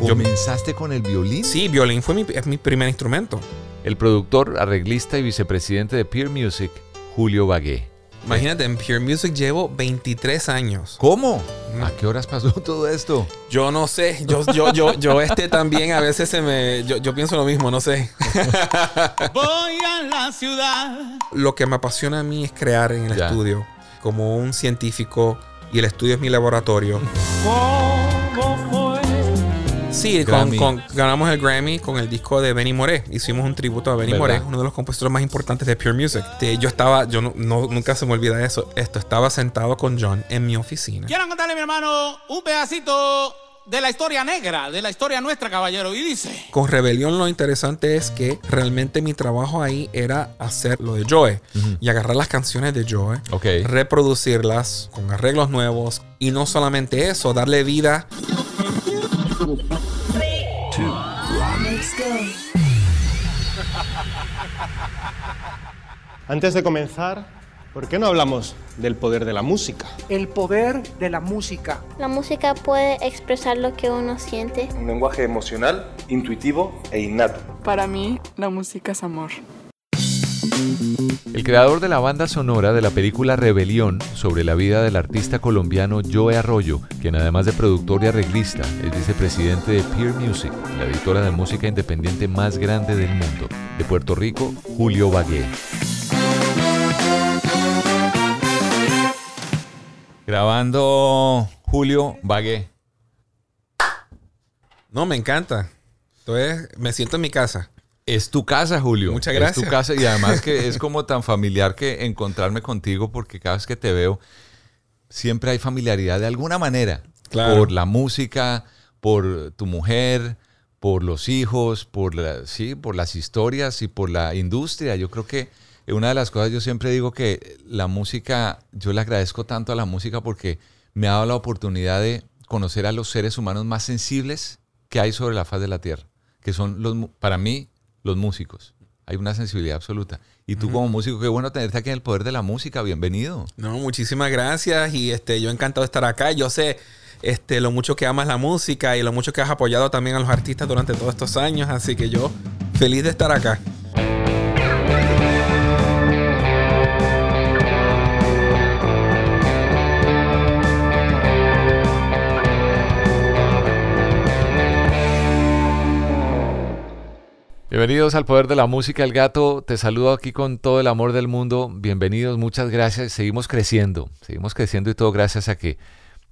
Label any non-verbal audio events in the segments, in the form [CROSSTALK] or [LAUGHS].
¿Comenzaste con el violín? Sí, violín fue mi, es mi primer instrumento. El productor, arreglista y vicepresidente de Peer Music, Julio Bagué. Imagínate, en Pure Music llevo 23 años. ¿Cómo? ¿A qué horas pasó [LAUGHS] todo esto? Yo no sé, yo, yo, yo, yo este también a veces se me, yo, yo pienso lo mismo, no sé. [LAUGHS] Voy a la ciudad. Lo que me apasiona a mí es crear en el Ya. estudio, como un científico, y el estudio es mi laboratorio. ¿Cómo fue? Sí, con, Grammy. con- ganamos el Grammy con el disco de Benny Moré. Hicimos un tributo a Benny. Moré, uno de los compositores más importantes de Pure Music. Este, yo estaba, yo no, no- nunca se me olvida eso. Esto estaba sentado con John en mi oficina. Quiero contarle, mi hermano, un pedacito de la historia negra, de la historia nuestra, caballero. Y dice: Con Rebelión lo interesante es que realmente mi trabajo ahí era hacer lo de Joe y agarrar las canciones de Joe, Ok. reproducirlas con arreglos nuevos y no solamente eso, darle vida. Antes de comenzar, ¿por qué no hablamos del poder de la música? El poder de la música. La música puede expresar lo que uno siente. Un lenguaje emocional, intuitivo e innato. Para mí, la música es amor. El creador de la banda sonora de la película Rebelión sobre la vida del artista colombiano Joe Arroyo, quien además de productor y arreglista es vicepresidente de Peer Music, la editora de música independiente más grande del mundo. De Puerto Rico, Julio Bagué. Grabando Julio Bagué. No, me encanta. Entonces, me siento en mi casa. Es tu casa, Julio. Muchas Es gracias. tu casa y además que [LAUGHS] es como tan familiar que encontrarme contigo porque cada vez que te veo siempre hay familiaridad de alguna manera. Claro. Por la música, por tu mujer, por los hijos, por, la- sí, por las historias y por la industria. Yo creo que una de las cosas, yo siempre digo que la música, yo le agradezco tanto a la música porque me ha dado la oportunidad de conocer a los seres humanos más sensibles que hay sobre la faz de la tierra, que son los, para mí, los músicos. Hay una sensibilidad absoluta. Y tú como músico, qué bueno tenerte aquí en el poder de la música. Bienvenido. No, muchísimas gracias y este, yo encantado de estar acá. Yo sé este, lo mucho que amas la música y lo mucho que has apoyado también a los artistas durante todos estos años, así que yo feliz de estar acá. Bienvenidos al Poder de la Música, El Gato. Te saludo aquí con todo el amor del mundo. Bienvenidos, muchas gracias. Seguimos creciendo, seguimos creciendo y todo gracias a que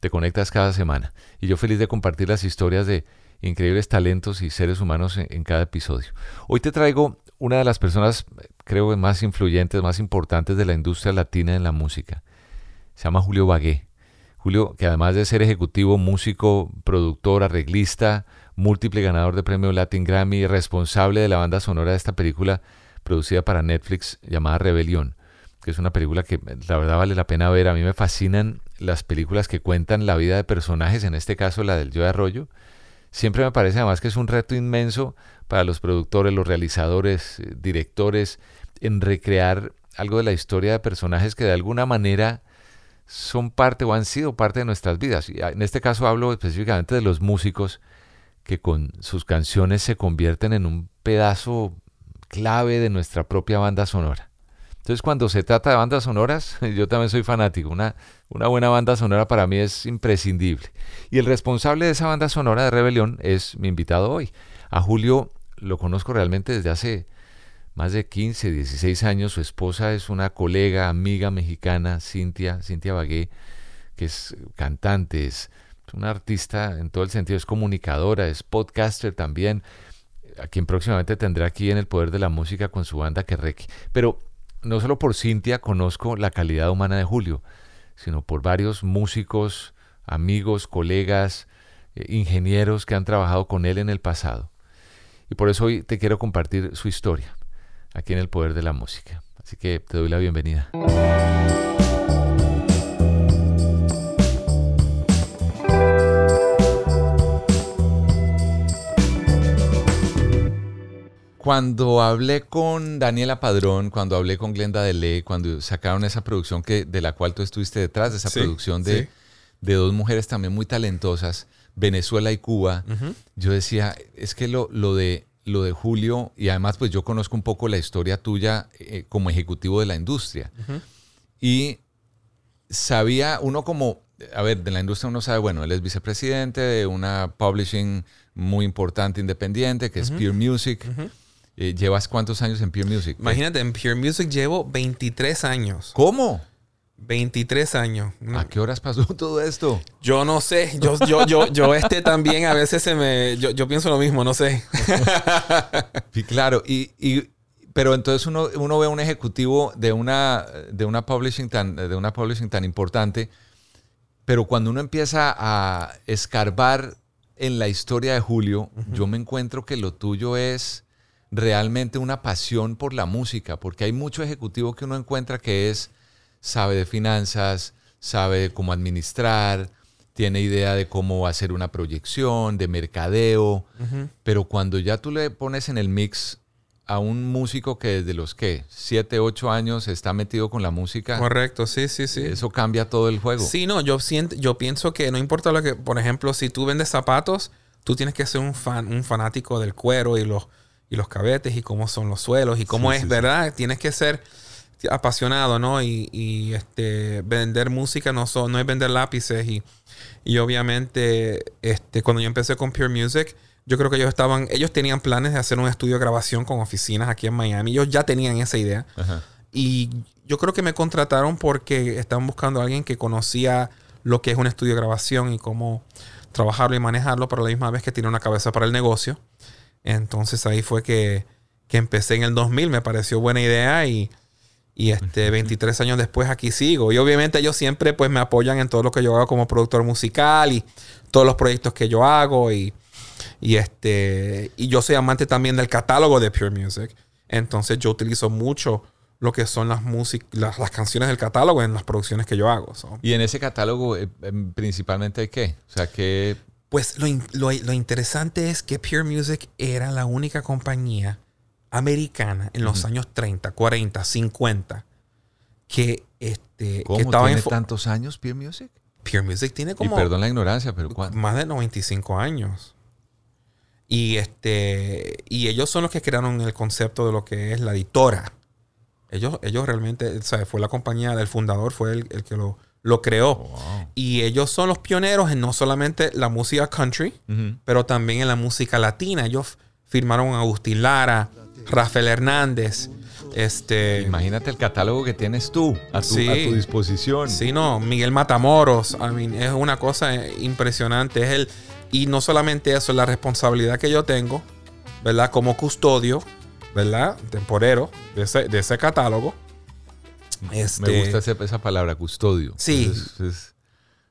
te conectas cada semana. Y yo feliz de compartir las historias de increíbles talentos y seres humanos en, cada episodio. Hoy te traigo una de las personas, creo, que más influyentes, más importantes de la industria latina en la música. Se llama Julio Bagué. Julio, que además de ser ejecutivo, músico, productor, arreglista, múltiple ganador de premio Latin Grammy, responsable de la banda sonora de esta película producida para Netflix llamada Rebelión, que es una película que la verdad vale la pena ver. A mí me fascinan las películas que cuentan la vida de personajes, en este caso la del Joe Arroyo. Siempre me parece además que es un reto inmenso para los productores, los realizadores, eh, directores, en recrear algo de la historia de personajes que de alguna manera son parte o han sido parte de nuestras vidas. Y en este caso hablo específicamente de los músicos que con sus canciones se convierten en un pedazo clave de nuestra propia banda sonora. Entonces, cuando se trata de bandas sonoras, [LAUGHS] yo también soy fanático. Una, una buena banda sonora para mí es imprescindible. Y el responsable de esa banda sonora de Rebelión es mi invitado hoy. A Julio lo conozco realmente desde hace más de 15, 16 años. Su esposa es una colega, amiga mexicana, Cintia, Cintia Bagué, que es cantante, es una artista en todo el sentido, es comunicadora, es podcaster también, a quien próximamente tendré aquí en el Poder de la Música con su banda Querreque. Pero no solo por Cintia conozco la calidad humana de Julio, sino por varios músicos, amigos, colegas, eh, ingenieros que han trabajado con él en el pasado. Y por eso hoy te quiero compartir su historia aquí en el Poder de la Música. Así que te doy la bienvenida. Cuando hablé con Daniela Padrón, cuando hablé con Glenda Deley, cuando sacaron esa producción que, de la cual tú estuviste detrás, de esa producción de, de, dos mujeres también muy talentosas, Venezuela y Cuba, yo decía, es que lo, lo, de, lo de Julio, y además pues yo conozco un poco la historia tuya eh, como ejecutivo de la industria, y sabía uno como, a ver, de la industria uno sabe, bueno, él es vicepresidente de una publishing muy importante independiente, que es Pure Music. Eh, ¿Llevas cuántos años en Pure Music? Imagínate, en Pure Music llevo 23 años. ¿Cómo? 23 años. ¿A qué horas pasó [LAUGHS] todo esto? Yo no sé. Yo, yo, yo, yo este también a veces se me. Yo, pienso lo mismo, no sé. [LAUGHS] sí, claro. Y, y, pero entonces uno, uno ve un ejecutivo de una, de una publishing tan, de una publishing tan importante. Pero cuando uno empieza a escarbar en la historia de Julio, yo me encuentro que lo tuyo es realmente una pasión por la música, porque hay mucho ejecutivo que uno encuentra que es, sabe de finanzas, sabe cómo administrar, tiene idea de cómo hacer una proyección, de mercadeo, pero cuando ya tú le pones en el mix a un músico que desde los que 7, 8 años está metido con la música. Correcto, sí, sí, sí. Eso cambia todo el juego. Sí, no, yo siento, yo pienso que no importa lo que, por ejemplo, si tú vendes zapatos, tú tienes que ser un fan, un fanático del cuero y los y los cabetes y cómo son los suelos y cómo es, ¿verdad? Tienes que ser apasionado, ¿no? Y, este, vender música no, no es vender lápices y, y obviamente este, cuando yo empecé con Pure Music, yo creo que ellos estaban, ellos tenían planes de hacer un estudio de grabación con oficinas aquí en Miami. Ellos ya tenían esa idea. Y yo creo que me contrataron porque estaban buscando a alguien que conocía lo que es un estudio de grabación y cómo trabajarlo y manejarlo, pero a la misma vez que tiene una cabeza para el negocio. Entonces ahí fue que, empecé en el 2000, me pareció buena idea y, este 23 años después aquí sigo. Y obviamente ellos siempre pues me apoyan en todo lo que yo hago como productor musical y todos los proyectos que yo hago y, este y yo soy amante también del catálogo de Pure Music. Entonces yo utilizo mucho lo que son las, las, las, canciones del catálogo en las producciones que yo hago. Y en ese catálogo eh, em, principalmente qué? O sea, ¿qué pues lo, interesante es que Pure Music era la única compañía americana en los años 30, 40, 50 que, este, ¿Cómo estaba tiene tantos años Pure Music? Pure Music tiene como... Y perdón la ignorancia, pero ¿cuánto? Más de 95 años. Y, este, y ellos son los que crearon el concepto de lo que es la editora. Ellos, ellos realmente, o sea, fue la compañía del fundador, fue el que lo, lo creó. Oh, y ellos son los pioneros en no solamente la música country, pero también en la música latina. Ellos firmaron a Agustín Lara, Rafael Hernández. Este, Imagínate el catálogo que tienes tú a tu, disposición. Sí, no, Miguel Matamoros. es una cosa impresionante. Es el, y no solamente eso, es la responsabilidad que yo tengo, ¿verdad? Como custodio, ¿verdad? Temporero de ese, de ese catálogo este, Me gusta esa, palabra, custodio. Sí.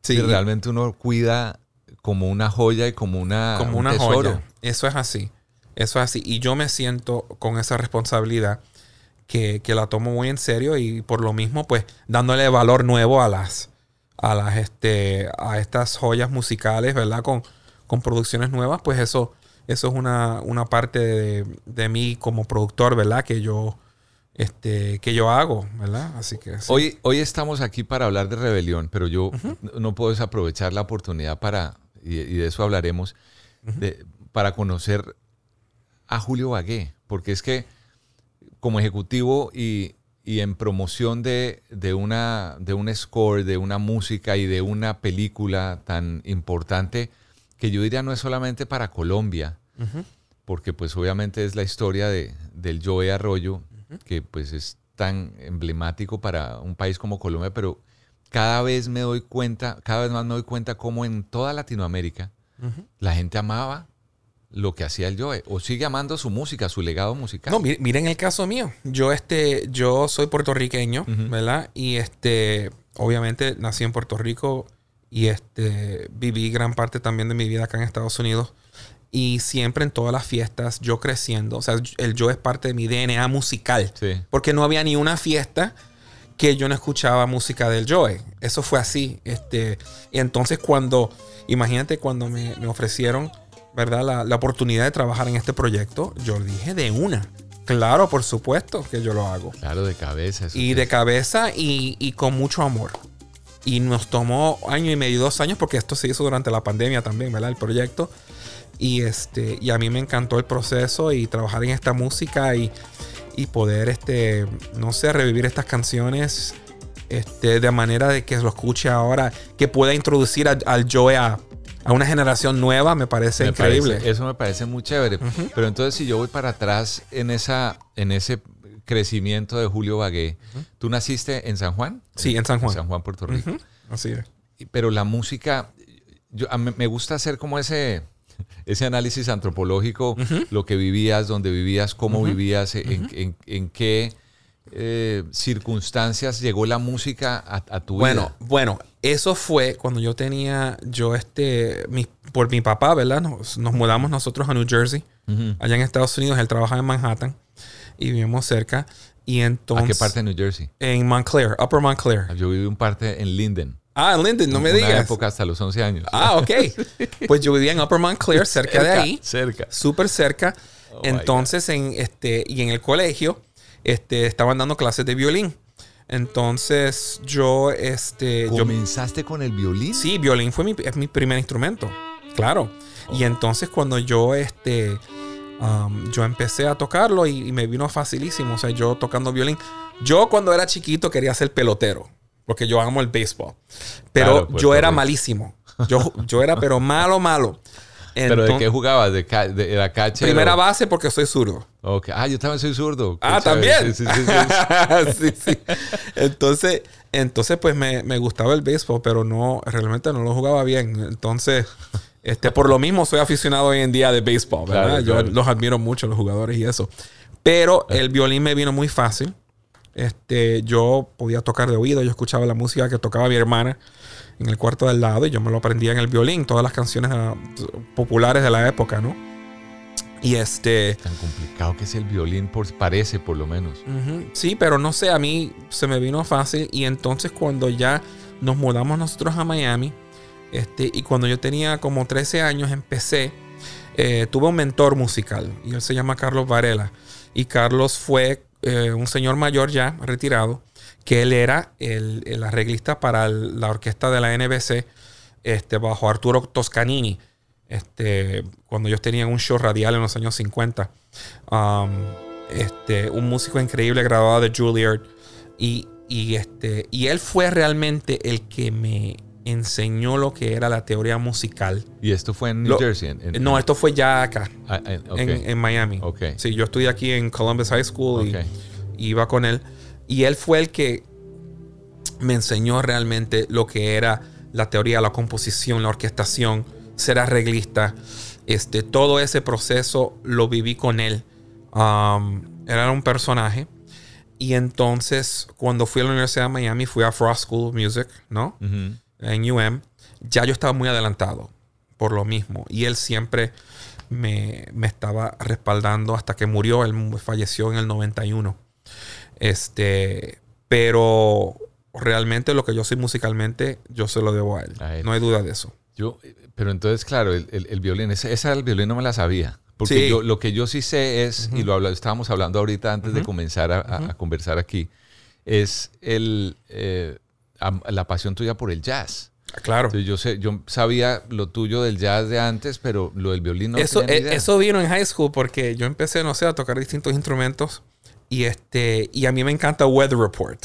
sí. Realmente uno cuida como una joya y como una como una joya. Eso es así. Eso es así. Y yo me siento con esa responsabilidad que, la tomo muy en serio y por lo mismo, pues, dándole valor nuevo a las, a las, este, a estas joyas musicales, ¿verdad? Con, con producciones nuevas, pues eso, eso es una, una parte de, de mí como productor, ¿verdad? Que yo este, que yo hago, ¿verdad? Así que hoy, hoy estamos aquí para hablar de rebelión, pero yo no puedo desaprovechar la oportunidad para, y, de eso hablaremos, para conocer a Julio Bagué, porque es que como ejecutivo y, y en promoción de, de, una, de un score, de una música y de una película tan importante que yo diría no es solamente para Colombia, porque pues obviamente es la historia de, del Joe Arroyo, que pues es tan emblemático para un país como Colombia, pero cada vez me doy cuenta, cada vez más me doy cuenta cómo en toda Latinoamérica la gente amaba lo que hacía el Joe o sigue amando su música, su legado musical. No, miren el caso mío. Yo este yo soy puertorriqueño, ¿verdad? Y este obviamente nací en Puerto Rico y este viví gran parte también de mi vida acá en Estados Unidos. Y siempre en todas las fiestas, yo creciendo, o sea, el Joe es parte de mi DNA musical. Porque no había ni una fiesta que yo no escuchaba música del Joe. Eso fue así. Este, y entonces cuando, imagínate cuando me, me ofrecieron ¿verdad? La, oportunidad de trabajar en este proyecto, yo dije de una. Claro, por supuesto que yo lo hago. Claro, de cabeza. y de cabeza y, con mucho amor. Y nos tomó año y medio, dos años, porque esto se hizo durante la pandemia también, ¿verdad? El proyecto. Y, este, y a mí me encantó el proceso y trabajar en esta música y, poder, este, no sé, revivir estas canciones este, de manera de que lo escuche ahora, que pueda introducir al Joe a, a una generación nueva me parece increíble. eso me parece muy chévere. Pero entonces si yo voy para atrás en, esa, en ese crecimiento de Julio Bagué, ¿tú naciste en San Juan? Sí, en San Juan. En San Juan, Puerto Rico. Así es. Pero la música, yo, me gusta hacer como ese, [LAUGHS] ese análisis antropológico, lo que vivías, dónde vivías, cómo vivías, en, en qué eh, circunstancias llegó la música a, tu bueno, vida? Bueno, eso fue cuando yo tenía, yo este, mi, por mi papá, ¿verdad? Nos, mudamos nosotros a New Jersey, allá en Estados Unidos, él trabajaba en Manhattan y vivimos cerca. Y entonces, ¿A qué parte de New Jersey? En Montclair, Upper Montclair. Yo viví un parte en Linden. Ah, en Linden, no me digas. En época hasta los 11 años. Ah, ok. [LAUGHS] Pues yo vivía en Upper Montclair, cerca, de ahí. Cerca. Súper cerca. Oh entonces, en este, y en el colegio, este, estaban dando clases de violín. Entonces yo, este... ¿Comenzaste con el violín? Sí, violín fue mi, es mi primer instrumento, claro. Y entonces cuando yo, este... Um, yo empecé a tocarlo y, me vino facilísimo. O sea, yo tocando violín. Yo cuando era chiquito quería ser pelotero, porque yo amo el béisbol. Pero pues, yo era malísimo. Yo, yo era pero malo, malo. ¿Pero de qué jugabas? ¿De, de, la cacha? Primera base porque soy zurdo. Okay. Ah, yo también soy zurdo. ah, también. Sí, [LAUGHS] sí, sí, Entonces, entonces, pues me, gustaba el béisbol, pero no, realmente no lo jugaba bien. Entonces, este, por lo mismo soy aficionado hoy en día de béisbol, ¿verdad? Yo los admiro mucho, los jugadores y eso. Pero el violín me vino muy fácil. Este, yo podía tocar de oído, yo escuchaba la música que tocaba mi hermana en el cuarto del lado y yo me lo aprendía en el violín, todas las canciones ah, populares de la época, ¿no? Y este... Tan complicado que es el violín, por, parece por lo menos. Sí, pero no sé, a mí se me vino fácil y entonces cuando ya nos mudamos nosotros a Miami, este, y cuando yo tenía como 13 años empecé, eh, tuve un mentor musical y él se llama Carlos Varela. Y Carlos fue eh, un señor mayor ya, retirado, que él era el, arreglista para la orquesta de la NBC este, bajo Arturo Toscanini, este, cuando ellos tenían un show radial en los años 50. Um, este, un músico increíble graduado de Juilliard. Y, este, y él fue realmente el que me enseñó lo que era la teoría musical. ¿Y esto fue en New Jersey? no, esto fue ya acá, ah, en, Miami. Sí, yo estudié aquí en Columbus High School y iba con él. Y él fue el que me enseñó realmente lo que era la teoría, la composición, la orquestación, ser arreglista. Este, todo ese proceso lo viví con él. Um, era un personaje. Y entonces, cuando fui a la Universidad de Miami, fui a Frost School of Music, ¿no? En UM. Ya yo estaba muy adelantado por lo mismo. Y él siempre me, me, estaba respaldando hasta que murió. Él falleció en el 91. Este, pero realmente lo que yo soy musicalmente, yo se lo debo a él. No hay duda de eso. Yo, pero entonces, claro, el, el, violín, esa, esa del violín no me la sabía. Porque yo, lo que yo sí sé es, y lo estábamos hablando ahorita antes de comenzar a, conversar aquí, es el, eh, la pasión tuya por el jazz. Claro. yo, sé, yo sabía lo tuyo del jazz de antes, pero lo del violín no eso, eh, Eso vino en high school porque yo empecé, no sé, a tocar distintos instrumentos Y, este, y a mí me encanta Weather Report.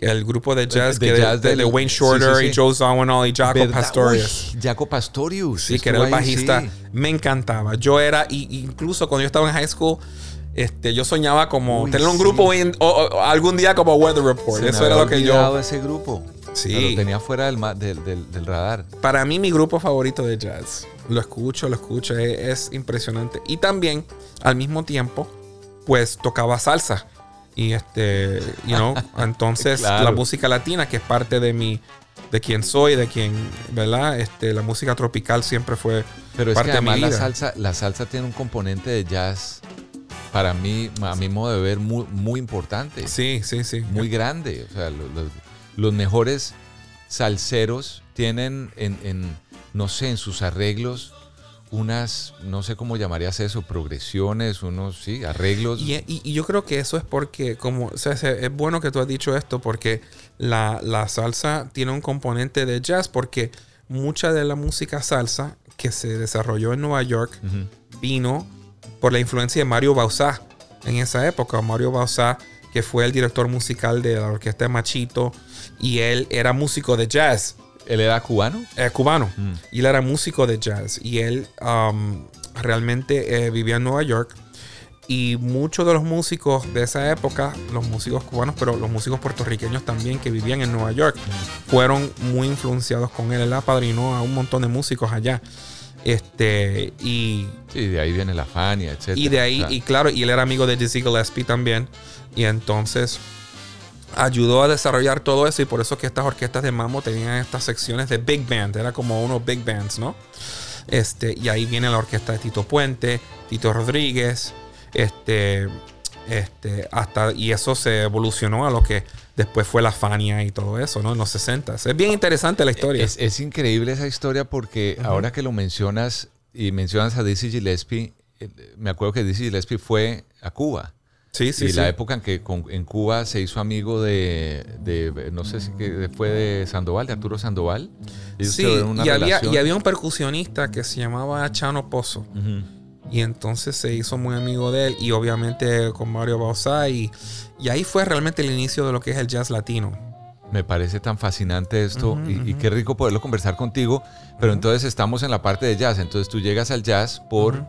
El grupo de jazz, De que de, jazz de- Wayne Shorter sí, sí. y Joe Zawinul y Jaco ¿Verdad? Pastorius. Uy, Jaco Pastorius. Sí, que era el ahí, bajista. Me encantaba. Yo era, y, incluso cuando yo estaba en high school, este, yo soñaba como Uy, tener un sí. grupo en- o- o algún día como Weather Report. Se me Eso era había lo que yo. ese grupo. Sí. Lo tenía fuera del, del, del- del radar. Para mí, mi grupo favorito de jazz. Lo escucho, lo escucho. Es, es impresionante. Y también, al mismo tiempo, pues tocaba salsa. Y este, you know, [LAUGHS] entonces Claro. la música latina, que es parte de mi, de quien soy, de quien, ¿verdad? Este, la música tropical siempre fue Pero es parte que de mi además la vida. salsa, la salsa tiene un componente de jazz, para mí, a mi modo de ver, muy, muy importante. Sí, sí, sí. Muy grande. O sea, lo- los, los mejores salseros tienen en, en, no sé, en sus arreglos unas, no sé cómo llamarías eso, progresiones, unos, sí, arreglos. Y, y- y yo creo que eso es porque, como, o sea, se- es bueno que tú has dicho esto, porque la, la salsa tiene un componente de jazz, porque mucha de la música salsa que se desarrolló en Nueva York Ujú. vino por la influencia de Mario Bauzá en esa época. Mario Bauzá, que fue el director musical de la orquesta de Machito, y él era músico de jazz. ¿Él era cubano? eh, cubano. Mm. Y él era músico de jazz. Y él um, realmente eh, vivía en Nueva York. Y muchos de los músicos de esa época, los músicos cubanos, pero los músicos puertorriqueños también que vivían en Nueva York, fueron muy influenciados con él. Él apadrinó a un montón de músicos allá. Este, y, Sí, de ahí viene la Fania, etc. y de ahí, y claro, y él era amigo de Dizzy Gillespie también. Y entonces ayudó a desarrollar todo eso. Y por eso que estas orquestas de mambo tenían estas secciones de big band. Era como unos big bands, ¿no? Este, y ahí viene la orquesta de Tito Puente, Tito Rodríguez. Este, este, hasta, y eso se evolucionó a lo que después fue la Fania y todo eso, ¿no? En los 60. Es bien interesante la historia. Es, es increíble esa historia porque ahora que lo mencionas y mencionas a Dizzy Gillespie, eh, me acuerdo que Dizzy Gillespie fue a Cuba. sí, sí, y sí. la época en que con- en Cuba se hizo amigo de, de- no sé si que fue de Sandoval, de Arturo Sandoval. Ellos Sí, una y había, y había un percusionista que se llamaba Chano Pozo. Ujú. Y entonces se hizo muy amigo de él y obviamente con Mario Bauzá y, y ahí fue realmente el inicio de lo que es el jazz latino. Me parece tan fascinante esto y, y qué rico poderlo conversar contigo. Pero entonces estamos en la parte de jazz. Entonces tú llegas al jazz por,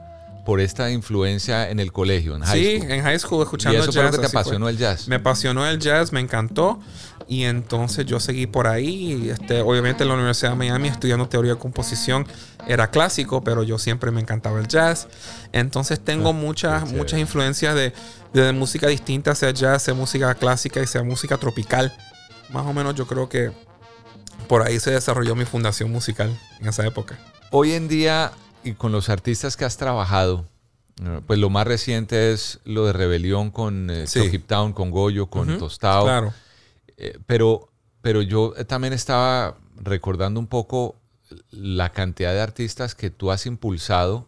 por esta influencia en el colegio, en high sí, school. en high school escuchando y eso jazz. fue lo que te fue. apasionó el jazz. Me apasionó el jazz, me encantó. Y entonces yo seguí por ahí. Este, obviamente en la Universidad de Miami estudiando teoría de composición era clásico, pero yo siempre me encantaba el jazz. Entonces tengo muchas, Ah, chévere. muchas influencias de, de música distinta, sea jazz, sea música clásica y sea música tropical. Más o menos yo creo que por ahí se desarrolló mi fundación musical en esa época. Hoy en día, y con los artistas que has trabajado, eh, pues lo más reciente es lo de Rebelión con eh, Sí. Town, con Goyo, con Ujú, Tostado. Claro. Eh, pero, pero yo también estaba recordando un poco la cantidad de artistas que tú has impulsado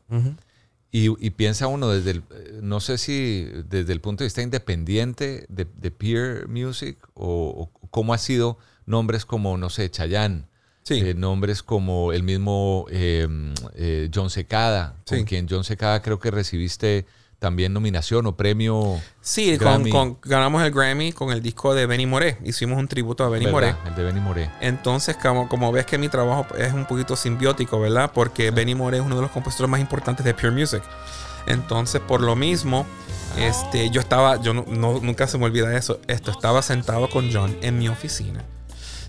y, y piensa uno desde el, eh, no sé si desde el punto de vista independiente de, de peer music o, o cómo ha sido nombres como, no sé, Chayanne, Sí. eh, nombres como el mismo eh, eh, John Secada, con Sí. quien John Secada creo que recibiste también nominación o premio. Sí, con, Grammy. con- ganamos el Grammy con el disco de Benny Moré. Hicimos un tributo a Benny Moré. El de Benny Moré. Entonces, como, como ves que mi trabajo es un poquito simbiótico, ¿verdad? Porque Benny Moré es uno de los compositores más importantes de Pure Music. Entonces, por lo mismo, este, yo estaba, yo no, no- nunca se me olvida eso, esto, estaba sentado con John en mi oficina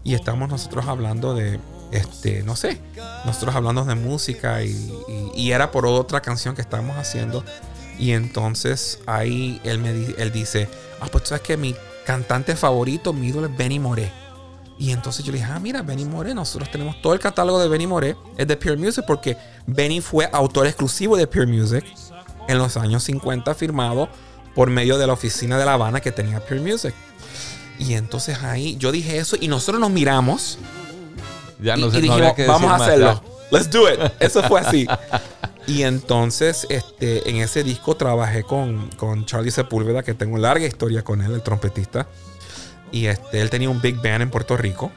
y estamos nosotros hablando de, este, no sé, nosotros hablando de música y, y- y era por otra canción que estábamos haciendo y entonces ahí él me él dice, ah, pues tú sabes que mi cantante favorito, mi ídolo es Benny Moré. Y entonces yo le dije, ah, mira, Benny Moré, nosotros tenemos todo el catálogo de Benny Moré, es de Pure Music, porque Benny fue autor exclusivo de Pure Music en los años 50, firmado por medio de la oficina de La Habana que tenía Pure Music. Y entonces ahí yo dije eso y nosotros nos miramos Ya y, no y sé, no dijimos, que vamos a más, hacerlo. ya. Let's do it. Eso fue así. [LAUGHS] y entonces, este, en ese disco trabajé con, con Charlie Sepúlveda, que tengo larga historia con él, el trompetista. Y este, él tenía un big band en Puerto Rico.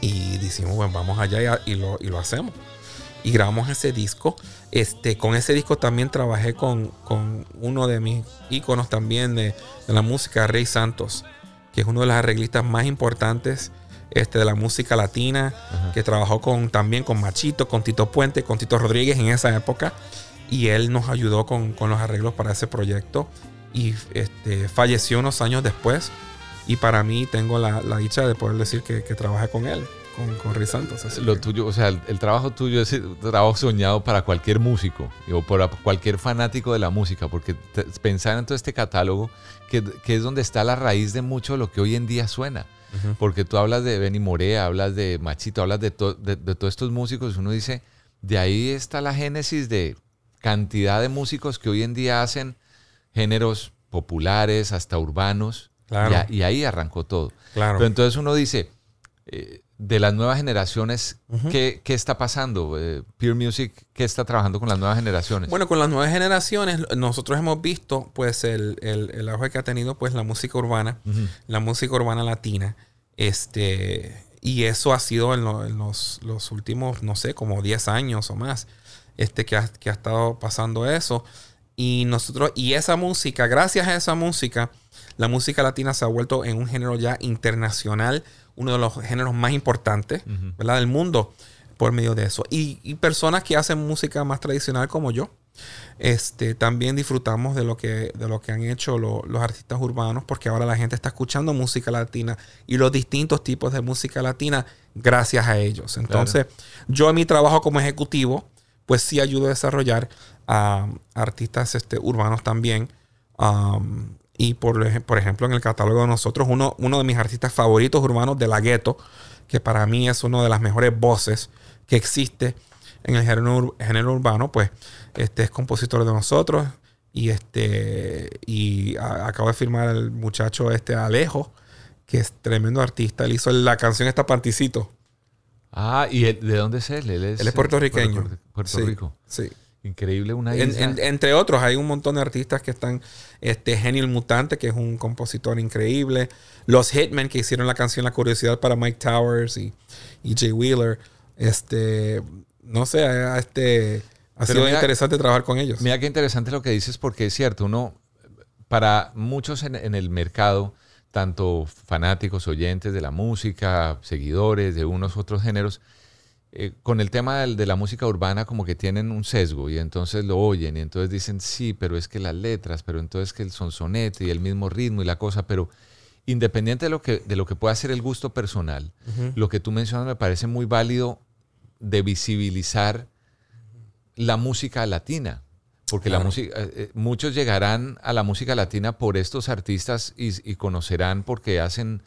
Y decimos, bueno, vamos allá y lo, y lo hacemos. y grabamos ese disco. Este, con ese disco también trabajé con, con uno de mis íconos también de, de, la música, Rey Santos, que es uno de los arreglistas más importantes este, de la música latina, que trabajó con, también con Machito, con Tito Puente, con Tito Rodríguez en esa época. Y él nos ayudó con, con los arreglos para ese proyecto. Y este, falleció unos años después. Y para mí tengo la, la dicha de poder decir que, que trabajé con él con, con Rey Santos. Lo tuyo, o sea, el, trabajo tuyo es trabajo soñado para cualquier músico o para cualquier fanático de la música, porque pensar en todo este catálogo, que, que, es donde está la raíz de mucho de lo que hoy en día suena. Uh -huh. Porque tú hablas de Benny Morea, hablas de Machito, hablas de, to, de, de todos estos músicos, uno dice, de ahí está la génesis de cantidad de músicos que hoy en día hacen géneros populares, hasta urbanos, claro. y, y, ahí arrancó todo. Claro. Pero entonces uno dice, eh, de las nuevas generaciones, uh -huh. ¿qué, ¿qué, está pasando? Eh, Pure Music, ¿qué está trabajando con las nuevas generaciones? Bueno, con las nuevas generaciones, nosotros hemos visto pues el, el, el auge que ha tenido pues la música urbana, uh -huh. la música urbana latina. Este, y eso ha sido en, lo, en los, los, últimos, no sé, como 10 años o más, este, que, ha, que ha estado pasando eso. Y nosotros, y esa música, gracias a esa música, la música latina se ha vuelto en un género ya internacional, uno de los géneros más importantes, uh -huh. ¿verdad? Del mundo por medio de eso. Y, y, personas que hacen música más tradicional como yo, este, también disfrutamos de lo que, de lo que han hecho lo, los artistas urbanos, porque ahora la gente está escuchando música latina y los distintos tipos de música latina gracias a ellos. Entonces, claro. yo en mi trabajo como ejecutivo, pues sí ayudo a desarrollar a artistas este, urbanos también. Um, y por, por, ejemplo, en el catálogo de nosotros, uno, uno de mis artistas favoritos urbanos de la gueto, que para mí es una de las mejores voces que existe en el género, género urbano, pues este es compositor de nosotros. Y este y a, acabo de firmar el muchacho este Alejo, que es tremendo artista. Él hizo la canción esta Panticito. Ah, ¿y él, de dónde es él? Él es, él es puertorriqueño. Puerto, Puerto Rico. Sí. Increíble una en, en, entre otros, hay un montón de artistas que están. Este Genio el Mutante, que es un compositor increíble. Los Hitmen, que hicieron la canción La Curiosidad para Mike Towers y, y Jay Wheeler. Este. No sé, este. Ha Pero sido mira, interesante trabajar con ellos. Mira qué interesante lo que dices, porque es cierto, uno. Para muchos en, en el mercado, tanto fanáticos, oyentes de la música, seguidores de unos otros géneros, eh, con el tema de, de, la música urbana como que tienen un sesgo y entonces lo oyen y entonces dicen sí, pero es que las letras, pero entonces que el sonsonete y el mismo ritmo y la cosa, pero independiente de lo que, de lo que pueda ser el gusto personal, uh -huh. lo que tú mencionas me parece muy válido de visibilizar la música latina. Porque claro. la música, eh, muchos llegarán a la música latina por estos artistas y, y conocerán porque hacen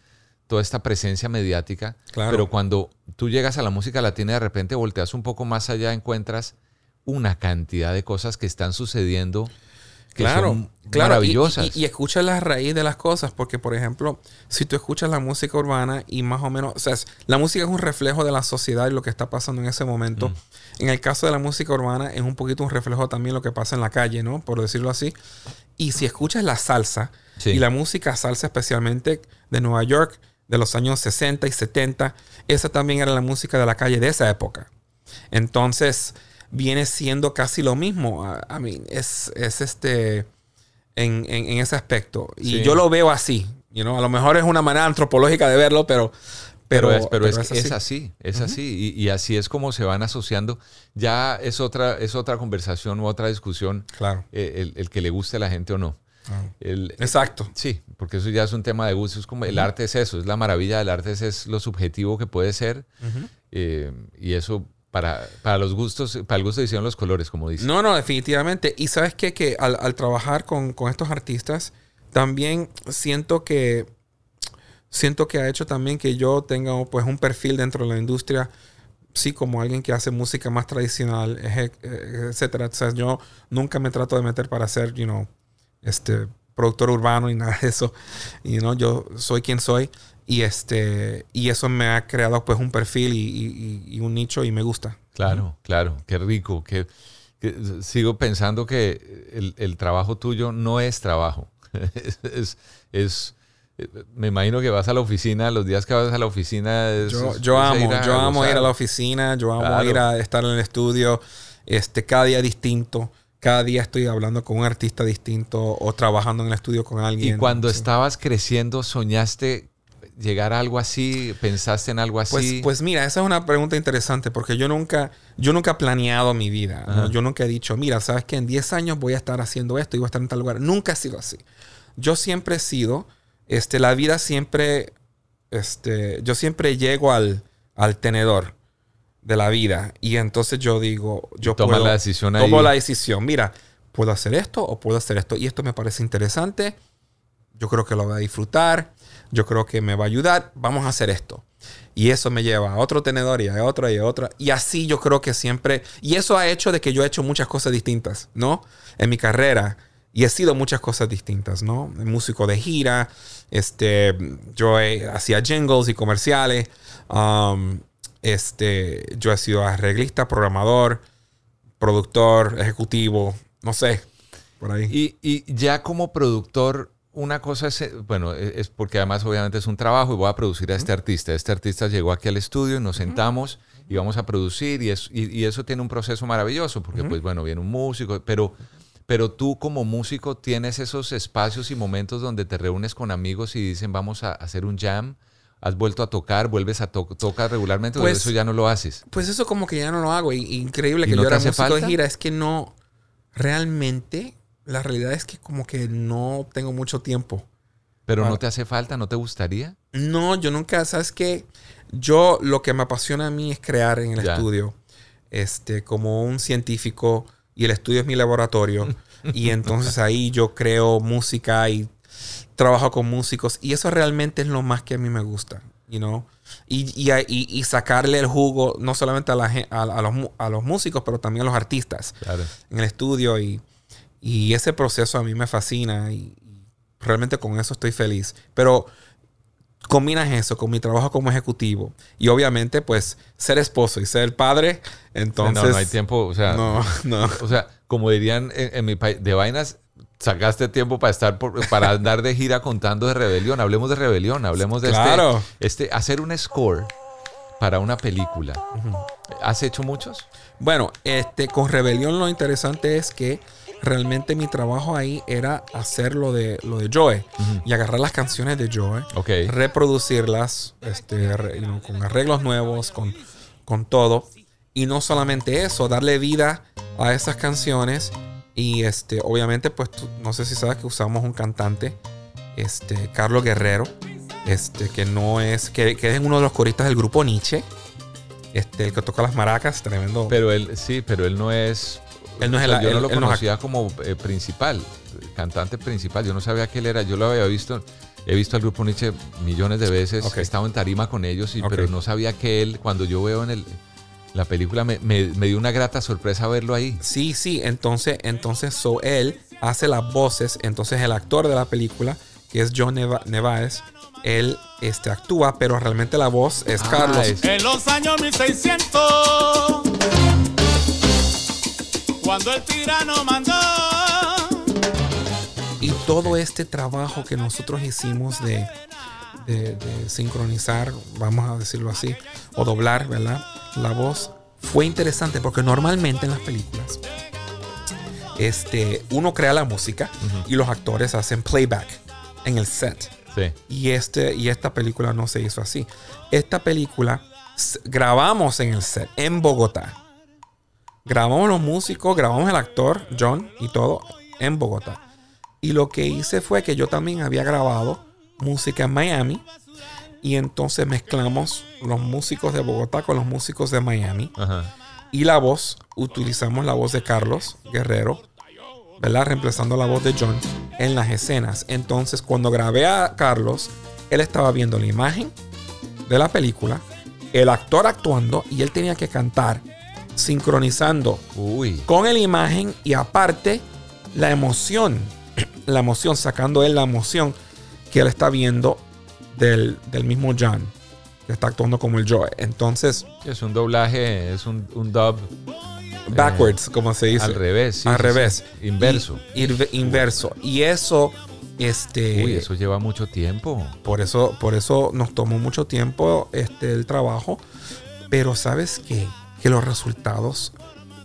toda esta presencia mediática. Claro. Pero cuando tú llegas a la música latina, de repente volteas un poco más allá, encuentras una cantidad de cosas que están sucediendo que claro, son claro. maravillosas. Y, y, y escuchas la raíz de las cosas, porque, por ejemplo, si tú escuchas la música urbana y más o menos, o sea, la música es un reflejo de la sociedad y lo que está pasando en ese momento. Mm. En el caso de la música urbana, es un poquito un reflejo también de lo que pasa en la calle, ¿no? Por decirlo así. Y si escuchas la salsa sí. y la música salsa, especialmente de Nueva York, de los años 60 y 70, esa también era la música de la calle de esa época. Entonces, viene siendo casi lo mismo. I mean, es, es este. En, en, en, ese aspecto. Y sí. yo lo veo así. You know? A lo mejor es una manera antropológica de verlo, pero. Pero, pero, es, pero, pero es, es, así. es así, es uh -huh. así. Y, y, así es como se van asociando. Ya es otra, es otra conversación u otra discusión. Claro. Eh, el, el, que le guste a la gente o no. Ah. El, Exacto. Sí, porque eso ya es un tema de gusto. Es como, el uh -huh. arte es eso, es la maravilla del arte, es, es lo subjetivo que puede ser. Uh -huh. eh, y eso para, para los gustos, para el gusto hicieron los colores, como dice. No, no, definitivamente. Y sabes qué? que al, al trabajar con, con, estos artistas, también siento que siento que ha hecho también que yo tenga pues un perfil dentro de la industria, sí, como alguien que hace música más tradicional, etcétera. O sea, yo nunca me trato de meter para ser, you know, este productor urbano y [LAUGHS] nada de eso. Y you know, yo soy quien soy. Y este y eso me ha creado pues un perfil y, y, y un nicho y me gusta. Claro, claro, qué rico. Que, que sigo pensando que el, el, trabajo tuyo no es trabajo. [LAUGHS] es, es, es, me imagino que vas a la oficina, los días que vas a la oficina. Es, yo, yo amo, yo amo ir a la oficina, yo amo ir a estar en el estudio, este, cada día distinto. Cada día estoy hablando con un artista distinto o trabajando en el estudio con alguien. Y cuando estabas creciendo, ¿soñaste llegar a algo así? ¿Pensaste en algo pues, así? Pues, mira, esa es una pregunta interesante porque yo nunca, yo nunca he planeado mi vida. Yo nunca he dicho, mira, sabes que en 10 años voy a estar haciendo esto y voy a estar en tal lugar. Nunca ha sido así. Yo siempre he sido este, la vida siempre, este, yo siempre llego al, al tenedor de la vida y entonces yo digo, yo Toma la decisión ahí. Tomo la decisión, mira, puedo hacer esto o puedo hacer esto y esto me parece interesante, yo creo que lo voy a disfrutar, yo creo que me va a ayudar, vamos a hacer esto. Y eso me lleva a otro tenedor y a otro y a otro. Y así yo creo que siempre... Y eso ha hecho de que yo he hecho muchas cosas distintas, ¿no? En mi carrera. Y he sido muchas cosas distintas, ¿no? Músico de gira, este, yo hacía jingles y comerciales. Um, este, yo he sido arreglista, programador, productor, ejecutivo, no sé, por ahí. Y, ya como productor, una cosa es, bueno, e, es porque además obviamente es un trabajo y voy a producir a este artista. Este artista llegó aquí al estudio, nos sentamos y vamos a producir y, es, y, eso tiene un proceso maravilloso porque pues bueno, viene un músico, pero pero tú como músico tienes esos espacios y momentos donde te reúnes con amigos y dicen vamos a hacer un jam. ¿Has vuelto a tocar? ¿Vuelves a tocar regularmente o pues eso ya no lo haces? Pues eso como que ya no lo hago. Y, increíble que yo era músico de gira. Es que no... Realmente, la realidad es que como que no tengo mucho tiempo. ¿Pero no te hace falta? ¿No te gustaría? No, yo nunca... ¿Sabes qué? Yo lo que me apasiona a mí es crear en el estudio. Este, como un científico y el estudio es mi laboratorio. [LAUGHS] y entonces ahí yo creo música y trabajo con músicos. Y eso realmente es lo más que a mí me gusta, you know? Y, y, y, sacarle el jugo no solamente a, la, a, a, los, a los músicos, pero también a los artistas en el estudio. Y, y ese proceso a mí me fascina y, realmente con eso estoy feliz. Pero combinas eso con mi trabajo como ejecutivo y obviamente pues ser esposo y ser padre, entonces... No, no hay tiempo, o sea... No, no. O sea, como dirían en, mi país, de vainas sacaste tiempo para estar para andar de gira contando de rebelión. Hablemos de rebelión, hablemos de este, este, hacer un score para una película. ¿Has hecho muchos? Bueno, este con rebelión lo interesante es que realmente mi trabajo ahí era hacer lo de, lo de Joe y agarrar las canciones de Joe, reproducirlas este, con arreglos nuevos, con, con todo. Y no solamente eso, darle vida a esas canciones. Y este, obviamente, pues no sé si sabes que usamos un cantante, este, Carlos Guerrero, este, que no es, que, que es uno de los coristas del grupo Nietzsche. Este, el que toca las maracas, tremendo. Pero él, sí, pero él no es él no es el, yo no lo conocía como eh, principal, cantante principal. Yo no sabía que él era. Yo lo había visto. He visto al grupo Nietzsche millones de veces. He estado en tarima con ellos, y, pero no sabía que él, cuando yo veo en el, la película, me, dio una grata sorpresa verlo ahí. Sí, sí. Entonces, entonces so, él hace las voces. Entonces el actor de la película, que es John Nevaez, él este, actúa, pero realmente la voz es ah, Carlos. En los años 1600 cuando el tirano mandó. Y todo este trabajo que nosotros hicimos de, de, sincronizar, vamos a decirlo así, o doblar, ¿verdad? La voz fue interesante porque normalmente en las películas este, uno crea la música y los actores hacen playback en el set. Sí. Y, este, y esta película no se hizo así. Esta película grabamos en el set, en Bogotá. Grabamos los músicos, grabamos el actor, John, y todo en Bogotá. Y lo que hice fue que yo también había grabado música en Miami. Y entonces mezclamos los músicos de Bogotá con los músicos de Miami. Y la voz, utilizamos la voz de Carlos Guerrero, ¿verdad? Reemplazando la voz de John en las escenas. Entonces, cuando grabé a Carlos, él estaba viendo la imagen de la película, el actor actuando y él tenía que cantar sincronizando con la imagen y aparte la emoción, la emoción, sacando él la emoción que él está viendo del, mismo John, que está actuando como el Joe. Entonces... Es un doblaje, es un, dub. Backwards, como se dice. Al revés. al revés. Inverso. inverso. Y eso Este, Uy, eso lleva mucho tiempo. Por eso, por eso nos tomó mucho tiempo este, el trabajo. Pero sabes qué? que los resultados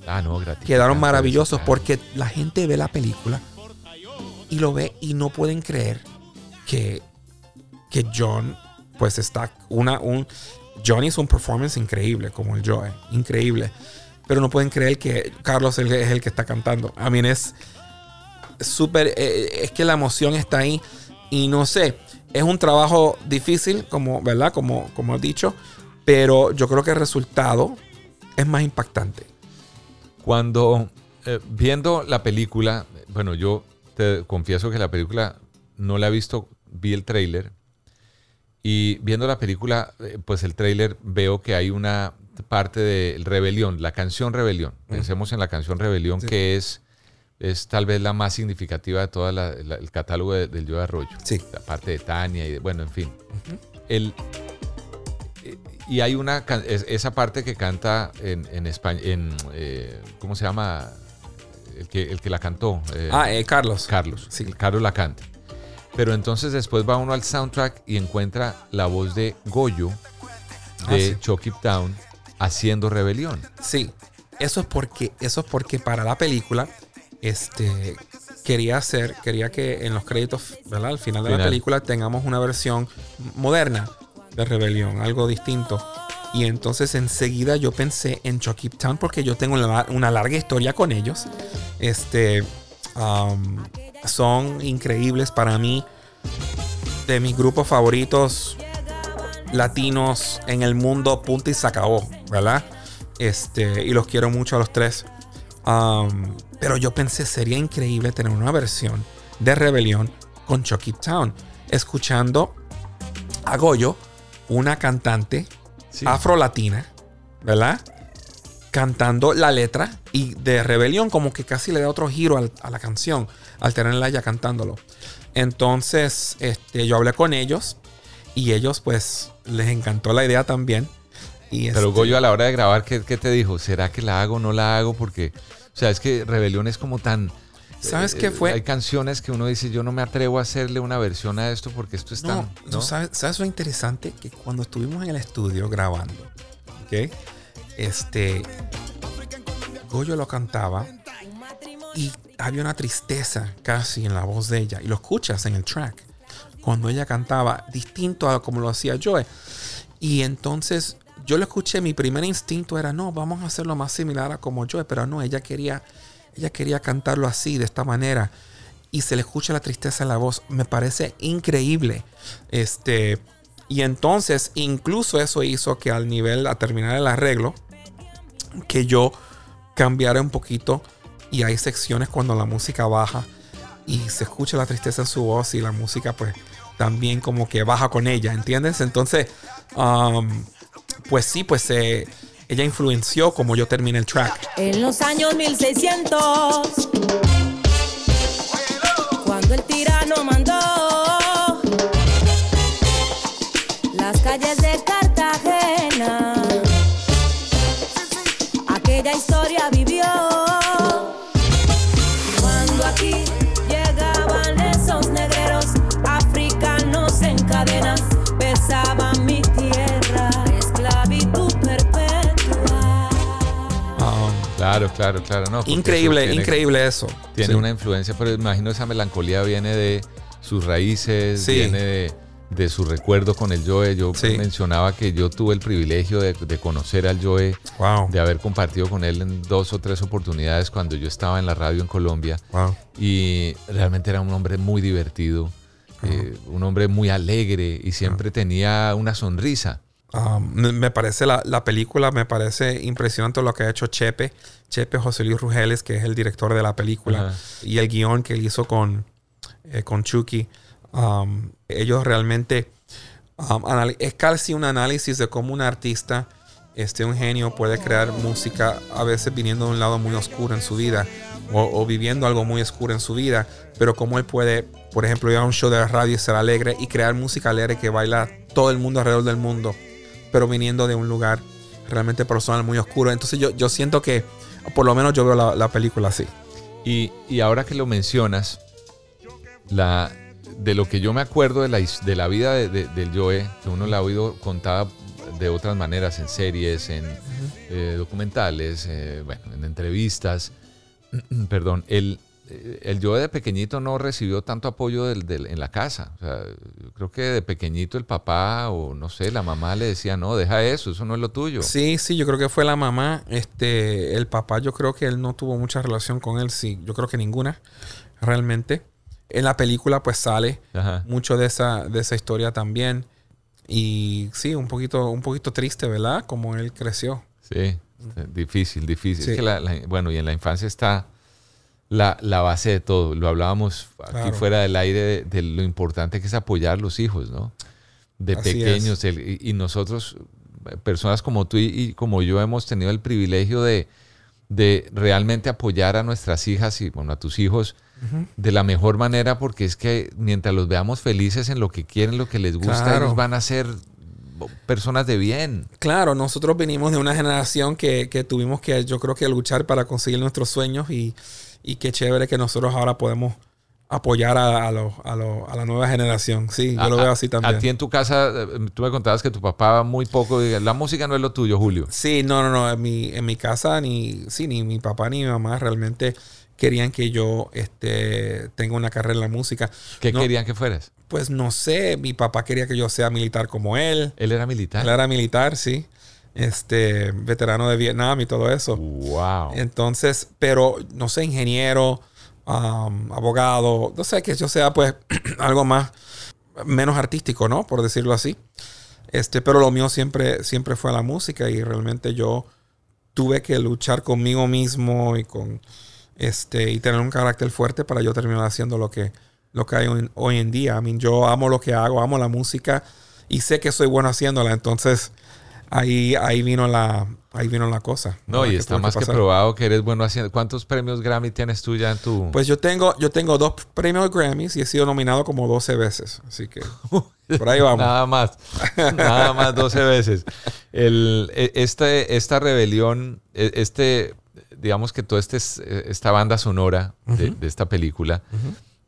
ah, no, quedaron maravillosos porque la gente ve la película y lo ve y no pueden creer que, que John pues está una un John hizo un performance increíble como el Joe, increíble. Pero no pueden creer que Carlos es el que está cantando. A mí es súper, eh, es que la emoción está ahí y no sé, es un trabajo difícil, como, ¿verdad? Como, como he dicho, pero yo creo que el resultado es más impactante. Cuando eh, viendo la película, bueno, yo te confieso que la película no la he visto, vi el tráiler y viendo la película, eh, pues el tráiler veo que hay una parte de Rebelión, la canción Rebelión. Pensemos en la canción Rebelión que es es tal vez la más significativa de todo el catálogo del Yo de Arroyo. Sí. La parte de Tania y bueno, en fin. el, y hay una esa parte que canta en, en España, en, eh, ¿cómo se llama? El que, el que la cantó. Eh, ah, eh, Carlos. Carlos. Sí. Carlos la canta. Pero entonces después va uno al soundtrack y encuentra la voz de Goyo de ah, Chucky Town haciendo rebelión. Sí. Eso es porque, eso es porque para la película, este quería hacer, quería que en los créditos, ¿verdad? Al final de la película tengamos una versión moderna de Rebelión, algo distinto. Y entonces enseguida yo pensé en Chucky Town porque yo tengo una, larga historia con ellos. Este, um, son increíbles para mí. De mis grupos favoritos latinos en el mundo, punto y se acabó, ¿verdad? Este, y los quiero mucho a los tres. Um, pero yo pensé, sería increíble tener una versión de Rebelión con Chucky Town. Escuchando a Goyo una cantante afro-latina, ¿verdad? Cantando la letra y de rebelión, como que casi le da otro giro a la canción al tenerla ya cantándolo. Entonces, este, yo hablé con ellos y ellos, pues, les encantó la idea también. Y Pero este, Goyo, a la hora de grabar, ¿qué, ¿qué, te dijo? ¿Será que la hago o no la hago? Porque, o sea, es que Rebelión es como tan ¿Sabes qué fue? Hay canciones que uno dice, yo no me atrevo a hacerle una versión a esto porque esto es tan... No, ¿sabes, ¿sabes lo interesante? Que cuando estuvimos en el estudio grabando, ¿ok? Este... Goyo lo cantaba y había una tristeza casi en la voz de ella. Y lo escuchas en el track. Cuando ella cantaba, distinto a como lo hacía Joe. Y entonces yo lo escuché, mi primer instinto era, no, vamos a hacerlo más similar a como Joe. Pero no, ella quería ella quería cantarlo así, de esta manera. Y se le escucha la tristeza en la voz. Me parece increíble. Este, y entonces, incluso eso hizo que al nivel, a terminar el arreglo, que yo cambiara un poquito. Y hay secciones cuando la música baja y se escucha la tristeza en su voz y la música pues también como que baja con ella, ¿entiendes? Entonces, um, pues sí, pues se ella influenció como yo terminé el track. En los años 1600, cuando el tirano mandó Claro, claro, claro. No, increíble, increíble eso. Tiene una influencia, pero imagino esa melancolía viene de sus raíces, viene de, su recuerdo con el Joe. Yo mencionaba que yo tuve el privilegio de, conocer al Joe, de haber compartido con él en dos o tres oportunidades cuando yo estaba en la radio en Colombia. Y realmente era un hombre muy divertido, eh, un hombre muy alegre y siempre tenía una sonrisa. Ah, me, parece la, película, me parece impresionante lo que ha hecho Chepe, Chepe José Luis Rugeles, que es el director de la película, y el guion que él hizo con, eh, con Chucky. Um, ellos realmente um, es casi un análisis de cómo un artista, este, un genio, puede crear música a veces viniendo de un lado muy oscuro en su vida o, viviendo algo muy oscuro en su vida, pero cómo él puede, por ejemplo, ir a un show de radio y ser alegre y crear música alegre que baila todo el mundo alrededor del mundo pero viniendo de un lugar realmente personal muy oscuro. Entonces yo, yo siento que, por lo menos yo veo la, película así. Y, ahora que lo mencionas, la, de lo que yo me acuerdo de la, de la vida de- de- del Joe, que uno la ha oído contada de otras maneras, en series, en eh, documentales, eh, bueno, en entrevistas, [CLEARS THROAT] perdón, el, eh, el Joe de pequeñito no recibió tanto apoyo del, del- en la casa. O sea, yo creo que de pequeñito el papá o no sé, la mamá le decía, no, deja eso, eso no es lo tuyo. Sí, sí, yo creo que fue la mamá. Este, el papá, yo creo que él no tuvo mucha relación con él, sí, yo creo que ninguna, realmente. En la película, pues sale Ajá. mucho de esa, de esa historia también. Y sí, un poquito, un poquito triste, ¿verdad? Como él creció. Sí, eh, difícil, difícil. Sí. Es que la- la- bueno, y en la infancia está la, la base de todo. Lo hablábamos aquí Claro. fuera del aire de, de lo importante que es apoyar a los hijos, ¿no? De Así pequeños. el- y, nosotros, personas como tú y, y como yo, hemos tenido el privilegio de, de realmente apoyar a nuestras hijas y bueno, a tus hijos de la mejor manera, porque es que mientras los veamos felices en lo que quieren, lo que les gusta, Claro. ellos van a ser personas de bien. Claro, nosotros venimos de una generación que, que tuvimos que, yo creo que luchar para conseguir nuestros sueños y, y qué chévere que nosotros ahora podemos apoyar a, a, los- a, los- a la nueva generación. Sí, yo lo veo así también. A ti en tu casa, eh, tú me contabas que tu papá muy poco, la música no es lo tuyo, Julio. Sí, no, no, no. En mi, en mi casa, ni, sí, ni mi papá ni mi mamá realmente querían que yo este, tenga una carrera en la música. ¿Qué No, querían que fueras? Pues no sé, mi papá quería que yo sea militar como él. Él era militar. Él era militar, sí. Este, veterano de Vietnam y todo eso. Wow. Entonces, pero no sé, ingeniero, um, abogado, no sé, que yo sea pues [CLEARS THROAT] algo más, menos artístico, ¿no? Por decirlo así. Este, pero lo mío siempre, siempre fue la música y realmente yo tuve que luchar conmigo mismo y con, este, y tener un carácter fuerte para yo terminar haciendo lo que, lo que hay hoy, hoy en día. I mean, yo amo lo que hago, amo la música y sé que soy bueno haciéndola, entonces ahí, ahí vino la, ahí vino la cosa. No, ¿verdad? y está más que probado que eres bueno haciendo. ¿Cuántos premios Grammy tienes tú ya en tu...? Pues yo tengo, yo tengo dos premios Grammys y he sido nominado como 12 veces. Así que [LAUGHS] por ahí vamos. Nada más. Nada más 12 veces. El, e- este, esta rebelión, e- este, digamos que toda este, esta banda sonora de, esta película,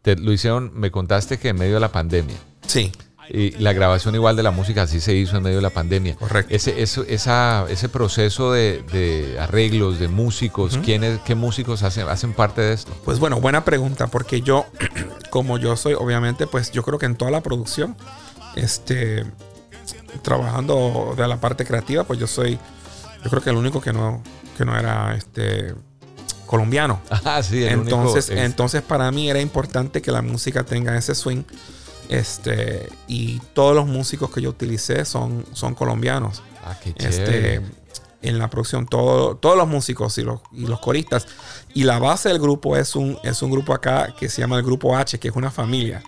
te, lo hicieron, me contaste que en medio de la pandemia. Sí. Y la grabación igual de la música así se hizo en medio de la pandemia. Correcto. Ese, eso- esa, ese proceso de, de arreglos, de músicos, Ujú. ¿quiénes, ¿qué músicos hacen, hacen parte de esto? Pues bueno, buena pregunta, porque yo, [CLEARS THROAT] como yo soy, obviamente, pues yo creo que en toda la producción, este, trabajando de la parte creativa, pues yo soy, yo creo que el único que no, que no era, este, colombiano. [LAUGHS] Ah, sí, el único entonces, ex- entonces para mí era importante que la música tenga ese swing. Este, y todos los músicos que yo utilicé son, son colombianos. Ah, qué Este, en la producción, todo- todos los músicos y los, y los coristas. Y la base del grupo es un, es un grupo acá que se llama el Grupo H, que es una familia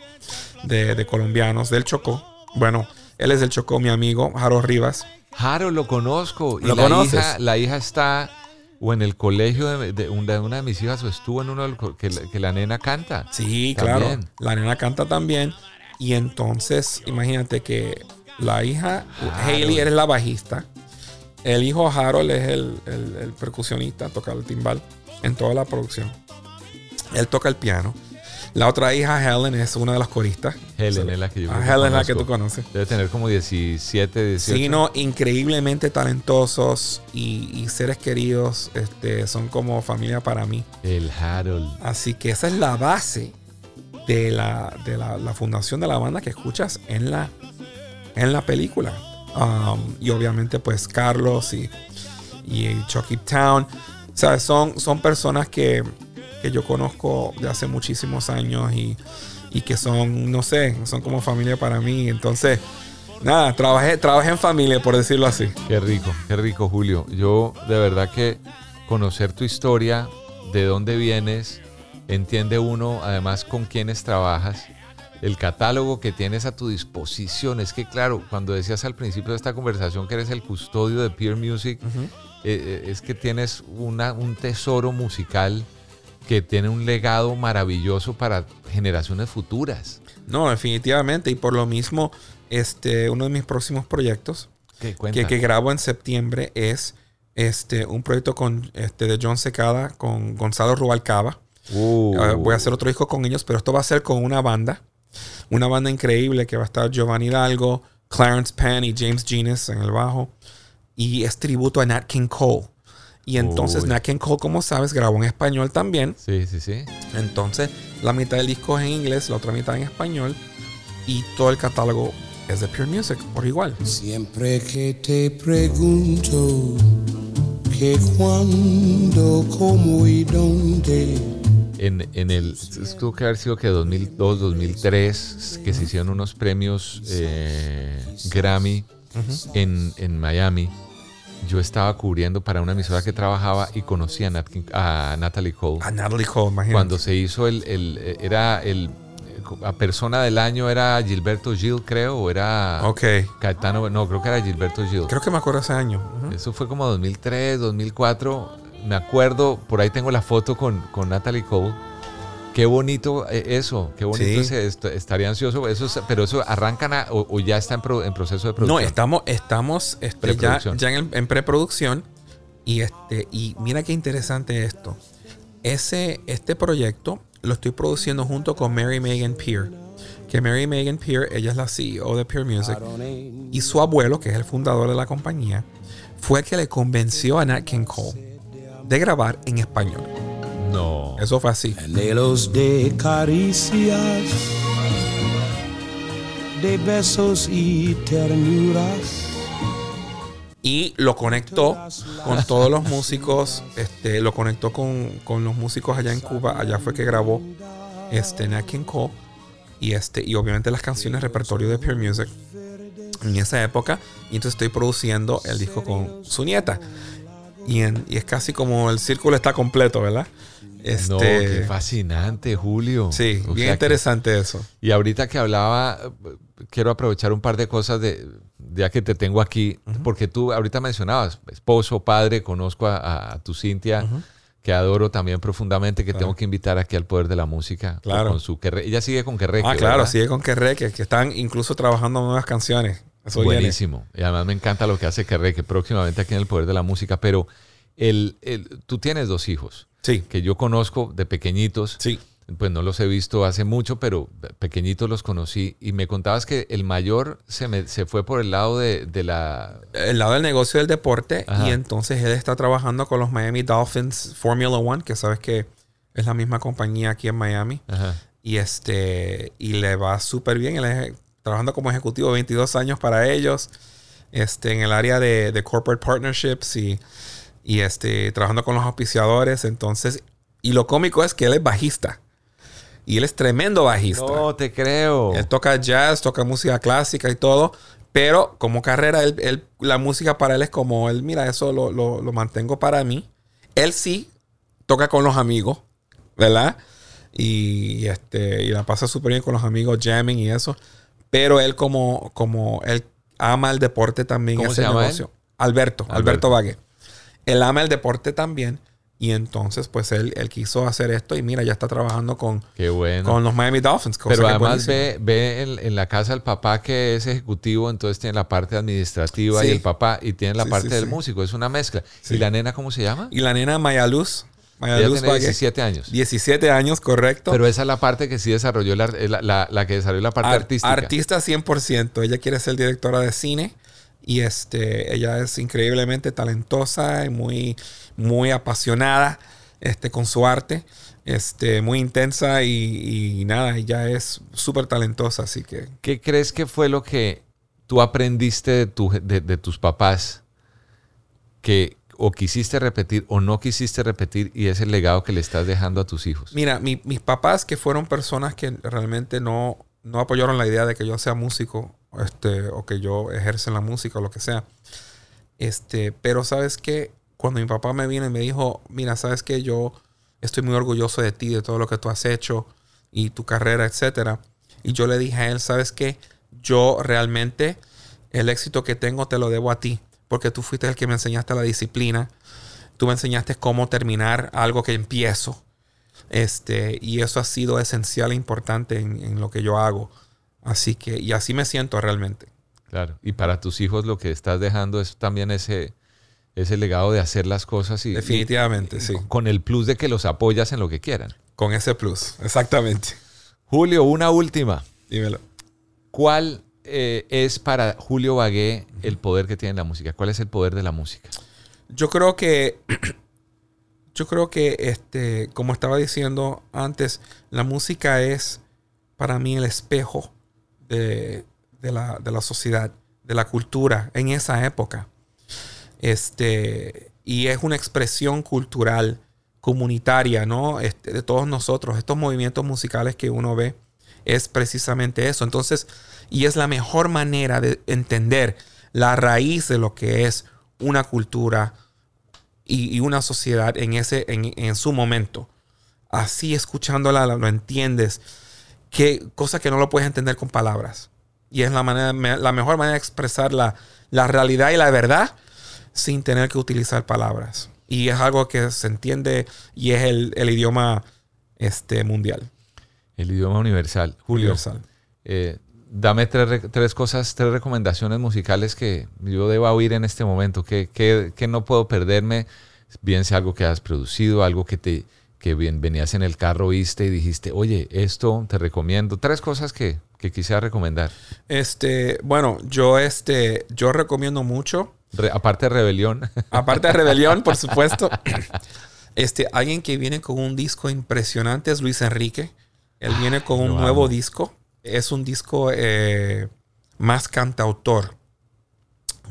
de, de colombianos del Chocó. Bueno, él es del Chocó, mi amigo, Jaro Rivas. Jaro, lo conozco. Y ¿Lo la conoces? Hija, la hija está o en el colegio de, de una, de mis hijas o estuvo en uno que, la, que la nena canta. Sí, También. claro. La nena canta también. Y entonces, imagínate que la hija, Hailey, eres la bajista. El hijo Harold es el, el- el percusionista, toca el timbal en toda la producción. Él toca el piano. La otra hija, Helen, es una de las coristas. Helen es la que yo Ah, Helen es la que tú conoces. Debe tener como 17, 18. Sí, no, increíblemente talentosos y, y seres queridos. Este, son como familia para mí. El Harold. Así que esa es la base de la, de la, fundación de la banda que escuchas en la, en la película. Um, y obviamente pues Carlos y, y Chucky Town. O son, son personas que, que yo conozco de hace muchísimos años y, y que son, no sé, son como familia para mí. Entonces, nada, trabajé, trabajé en familia, por decirlo así. Qué rico, qué rico, Julio. Yo de verdad que conocer tu historia, de dónde vienes, entiende uno además con quiénes trabajas, el catálogo que tienes a tu disposición. Es que claro, cuando decías al principio de esta conversación que eres el custodio de Peer Music, eh, eh, es que tienes una, un tesoro musical que tiene un legado maravilloso para generaciones futuras. No, definitivamente. Y por lo mismo, este, uno de mis próximos proyectos ¿Qué que, que grabo en septiembre es este, un proyecto con, este, de John Secada con Gonzalo Rubalcaba. Uh. Ah, voy a hacer otro disco con ellos, pero esto va a ser con una banda Una banda increíble que va a estar Giovanni Hidalgo, Clarence Penn y James Genius en el bajo. Y es tributo a Nat King Cole. Y entonces Uy. Nat King Cole, como sabes, grabó en español también. Sí, sí, sí. Entonces, la mitad del disco es en inglés, la otra mitad en español. Y todo el catálogo es de Pure Music, por igual. Siempre que te pregunto que cuándo, cómo y dónde. En, en el, tuvo que haber sido que 2002, 2003, que se hicieron unos premios eh, Grammy en, en Miami. Yo estaba cubriendo para una emisora que trabajaba y conocí a, Nat a Natalie Cole. A Natalie Cole, imagínate. Cuando se hizo el, el- era el, la persona del año era Gilberto Gil, creo, o era Ok. Caetano, no, creo que era Gilberto Gil. Creo que me acuerdo ese año. Eso fue como 2003, 2004. Me acuerdo, por ahí tengo la foto con, con Natalie Cole. Qué bonito eh, eso, qué bonito Sí. estaría ansioso. Eso es- pero eso arrancan a- o, o ya está en, pro- en proceso de producción. No, estamos, estamos este, ya, ya en, en preproducción. Y, este, y mira qué interesante esto. Ese, este proyecto lo estoy produciendo junto con Mary Megan Peer. Que Mary Megan Peer, ella es la CEO de Pure Music. Y su abuelo, que es el fundador de la compañía, fue el que le convenció a Nat King Cole de grabar en español. No. Eso fue así. Anhelos de caricias, de besos y ternuras. Y lo conectó con todos los músicos. Este, lo conectó con, con los músicos allá en Cuba. Allá fue que grabó este, Nat King Cole. Y, este, y obviamente las canciones repertorio de Pure Music en esa época. Y entonces estoy produciendo el disco con su nieta. Y, en- y es casi como el círculo está completo, ¿verdad? Este, No, qué fascinante, Julio. Sí, O bien que- interesante eso. y ahorita que hablaba, quiero aprovechar un par de cosas de ya que te tengo aquí, porque tú ahorita mencionabas, esposo, padre, conozco a, a- a tu Cintia, que adoro también profundamente, que tengo que invitar aquí al Poder de la Música. Claro. Con su Querre- Ella sigue con Querreque, Ah, claro, ¿verdad? sigue con Querreque, que están incluso trabajando nuevas canciones. Buenísimo. Y además me encanta lo que hace Querreque próximamente aquí en el Poder de la Música. Pero el, el- tú tienes dos hijos. Sí. Que yo conozco de pequeñitos. Sí. Pues no los he visto hace mucho, pero pequeñitos los conocí. Y me contabas que el mayor se, me- se fue por el lado de, de la... el lado del negocio del deporte Ajá. y entonces él está trabajando con los Miami Dolphins Formula One, que sabes que es la misma compañía aquí en Miami. Ajá. Y este y le va súper bien. Él es trabajando como ejecutivo 22 años para ellos. Este, en el área de, de corporate partnerships y, y este, trabajando con los auspiciadores. Entonces, y lo cómico es que él es bajista. Y él es tremendo bajista. No te creo. Él toca jazz, toca música clásica y todo. Pero como carrera, él- él- la música para él es como él, mira, eso lo, lo- lo mantengo para mí. Él sí toca con los amigos, ¿verdad? Y, este, y la pasa súper bien con los amigos, jamming y eso. Pero él como, como él ama el deporte también. ¿Cómo ese se llama negocio. él? Alberto, Alberto. Alberto Vague. Él ama el deporte también. Y entonces, pues él, él quiso hacer esto y mira, ya está trabajando con, Qué bueno. con los Miami Dolphins. cosa Pero además ve, ve en, en la casa del papá que es ejecutivo, entonces tiene la parte administrativa y el papá y tiene la Sí, parte sí, del músico. Es una mezcla. ¿Y la nena cómo se llama? Y la nena Maya Maya Ella Luz tiene Vague, 17 años. 17 años, correcto. Pero esa es la parte que sí desarrolló la, la, la- la que desarrolló la parte Ar- artística. Artista 100%. Ella quiere ser directora de cine. Y este, ella es increíblemente talentosa y muy, muy apasionada este, con su arte. Este, muy intensa y, y nada, ella es súper talentosa. Así que ¿Qué crees que fue lo que tú aprendiste de, tu- de- de tus papás que o quisiste repetir o no quisiste repetir y es el legado que le estás dejando a tus hijos? Mira, mi- mis papás que fueron personas que realmente no, no apoyaron la idea de que yo sea músico este, o que yo ejerce la música o lo que sea. Este, pero sabes que cuando mi papá me vino y me dijo, mira, sabes que yo estoy muy orgulloso de ti, de todo lo que tú has hecho y tu carrera, etcétera. Y yo le dije a él, sabes que yo realmente el éxito que tengo te lo debo a ti, porque tú fuiste el que me enseñaste la disciplina, tú me enseñaste cómo terminar algo que empiezo. Este, y eso ha sido esencial e importante en, en lo que yo hago. Así que, y así me siento realmente. Claro. Y para tus hijos lo que estás dejando es también ese, ese legado de hacer las cosas y, Definitivamente, y- sí. con el plus de que los apoyas en lo que quieran. Con ese plus, exactamente. Julio, una última. Dímelo. ¿Cuál eh, es para Julio Bagué el poder que tiene la música? ¿Cuál es el poder de la música? Yo creo que, [CLEARS THROAT] yo creo que, este, como estaba diciendo antes, la música es para mí el espejo de, de la, de la sociedad, de la cultura en esa época. Este, y es una expresión cultural, comunitaria, ¿no? Este, de todos nosotros. Estos movimientos musicales que uno ve es precisamente eso. Entonces, y es la mejor manera de entender la raíz de lo que es una cultura y, una sociedad en, ese, en, su momento. Así escuchándola lo entiendes. Que, cosa que no lo puedes entender con palabras. Y es la, manera, la mejor manera de expresar la, la realidad y la verdad sin tener que utilizar palabras. Y es algo que se entiende y es el, idioma este, mundial. El idioma universal. Julio, universal. Eh, dame tres, cosas, tres recomendaciones musicales que yo deba oír en este momento, que, que, no puedo perderme, bien sea algo que has producido, algo que te que bien, venías en el carro, viste y dijiste, oye, esto te recomiendo. Tres cosas que, que quisiera recomendar. Este, bueno, yo este, yo recomiendo mucho. aparte de Rebelión. [LAUGHS] Aparte de Rebelión, por supuesto. Este, alguien que viene con un disco impresionante es Luis Enrique. Él viene con un nuevo disco es un disco eh, más cantautor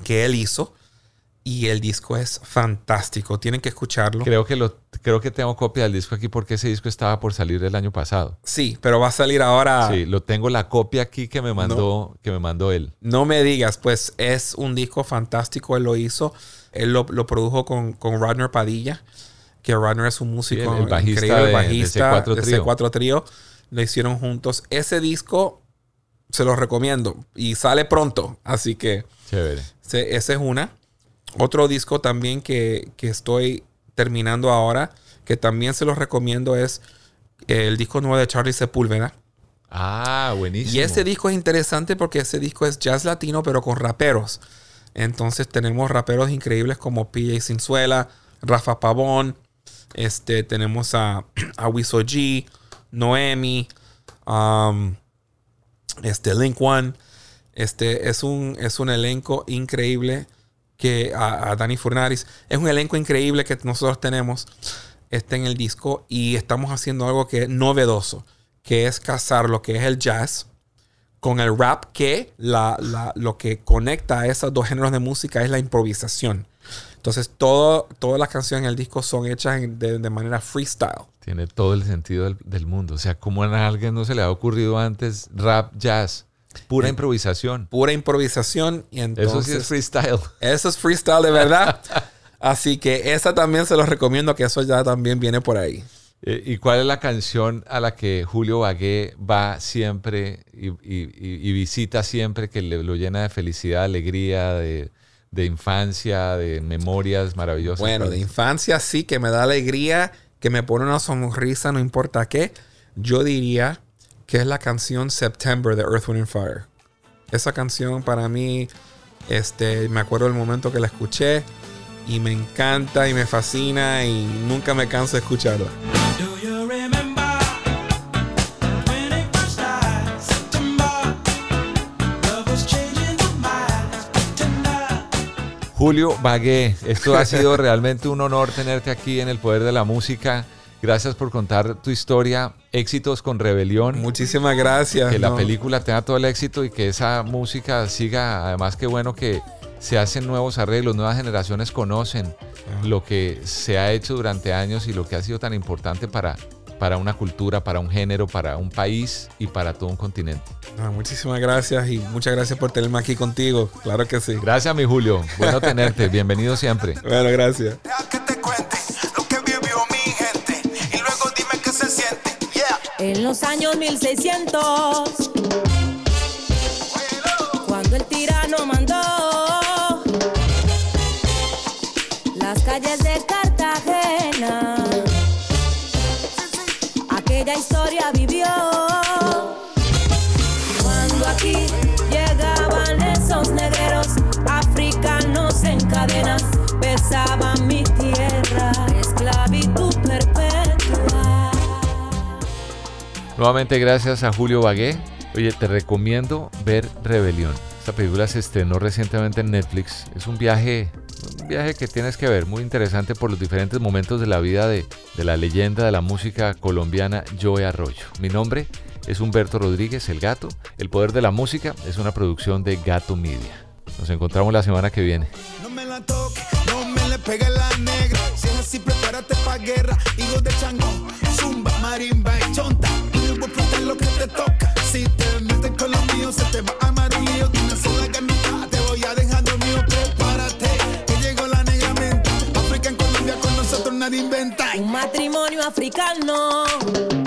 que él hizo. Y el disco es fantástico. Tienen que escucharlo. Creo que, lo, creo que tengo copia del disco aquí porque ese disco estaba por salir el año pasado. Sí, pero va a salir ahora. Sí, lo tengo la copia aquí que me mandó, que me mandó él. No me digas, pues es un disco fantástico. Él lo hizo. Él lo, produjo con, con Rodner Padilla, que Rodner es un músico el, bajista increíble, bajista de, C4 Trío lo hicieron juntos. Ese disco se los recomiendo y sale pronto, así que Chévere. ese es una. Otro disco también que, estoy terminando ahora, que también se los recomiendo, es el disco nuevo de Charlie Sepúlveda. Ah, buenísimo. Y ese disco es interesante porque ese disco es jazz latino, pero con raperos. Entonces tenemos raperos increíbles como PJ Sinzuela, Rafa Pavón, este, tenemos a, [CLEARS THROAT] a Wiso G, Noemi, um, este Link One. Este es un, es un elenco increíble que a, Dani Furnaris. Es un elenco increíble que nosotros tenemos este en el disco y estamos haciendo algo que es novedoso, que es casar lo que es el jazz con el rap, que la, lo que conecta a esos dos géneros de música es la improvisación. Entonces, todo, todas las canciones en el disco son hechas de, manera freestyle. Tiene todo el sentido del, mundo. O sea, como a alguien no se le ha ocurrido antes rap, jazz? Pura eh, improvisación. Pura improvisación. Y entonces, eso sí es freestyle. Eso es freestyle de verdad. [LAUGHS] Así que esa también se los recomiendo, que eso ya también viene por ahí. Eh, ¿Y cuál es la canción a la que Julio Bagué va siempre y, visita siempre, que le, lo llena de felicidad, alegría, de, de infancia, de memorias maravillosas? Bueno, de infancia sí, que me da alegría, que me pone una sonrisa, no importa qué. Yo diría que es la canción September de Earth, Wind and Fire. Esa canción para mí, este, me acuerdo del momento que la escuché y me encanta y me fascina y nunca me canso de escucharla. Julio Bagué, esto ha sido [LAUGHS] realmente un honor tenerte aquí en el Poder de la Música. Gracias por contar tu historia. Éxitos con Rebelión. Muchísimas gracias. Que la película tenga todo el éxito y que esa música siga. Además, qué bueno que se hacen nuevos arreglos, nuevas generaciones conocen lo que se ha hecho durante años y lo que ha sido tan importante para para una cultura, para un género, para un país y para todo un continente. Ah, muchísimas gracias y muchas gracias por tenerme aquí contigo. Claro que sí. Gracias, mi Julio. Bueno tenerte. Bienvenido siempre. Bueno, gracias. En los años 1600, cadenas, mi tierra, esclavitud perpetua. Nuevamente gracias a Julio Bagué Oye, te recomiendo ver Rebelión. Esta película se estrenó recientemente en Netflix. Es un viaje, un viaje que tienes que ver, muy interesante por los diferentes momentos de la vida de, de la leyenda de la música colombiana Joe Arroyo. Mi nombre es Humberto Rodríguez, El Gato. El Poder de la Música es una producción de Gato Media. Nos encontramos la semana que viene. Toque, no me le pegue la negra. Si es así, prepárate pa' guerra. Hijos de chango, zumba, marimba y chonta. Voy a lo que te toca. Si te metes con los míos, se te va a amar un lío. Una sola ganita, te voy a dejar dormido. Prepárate, que llegó la negra menta. África en Colombia con nosotros nadie inventa. Un matrimonio africano.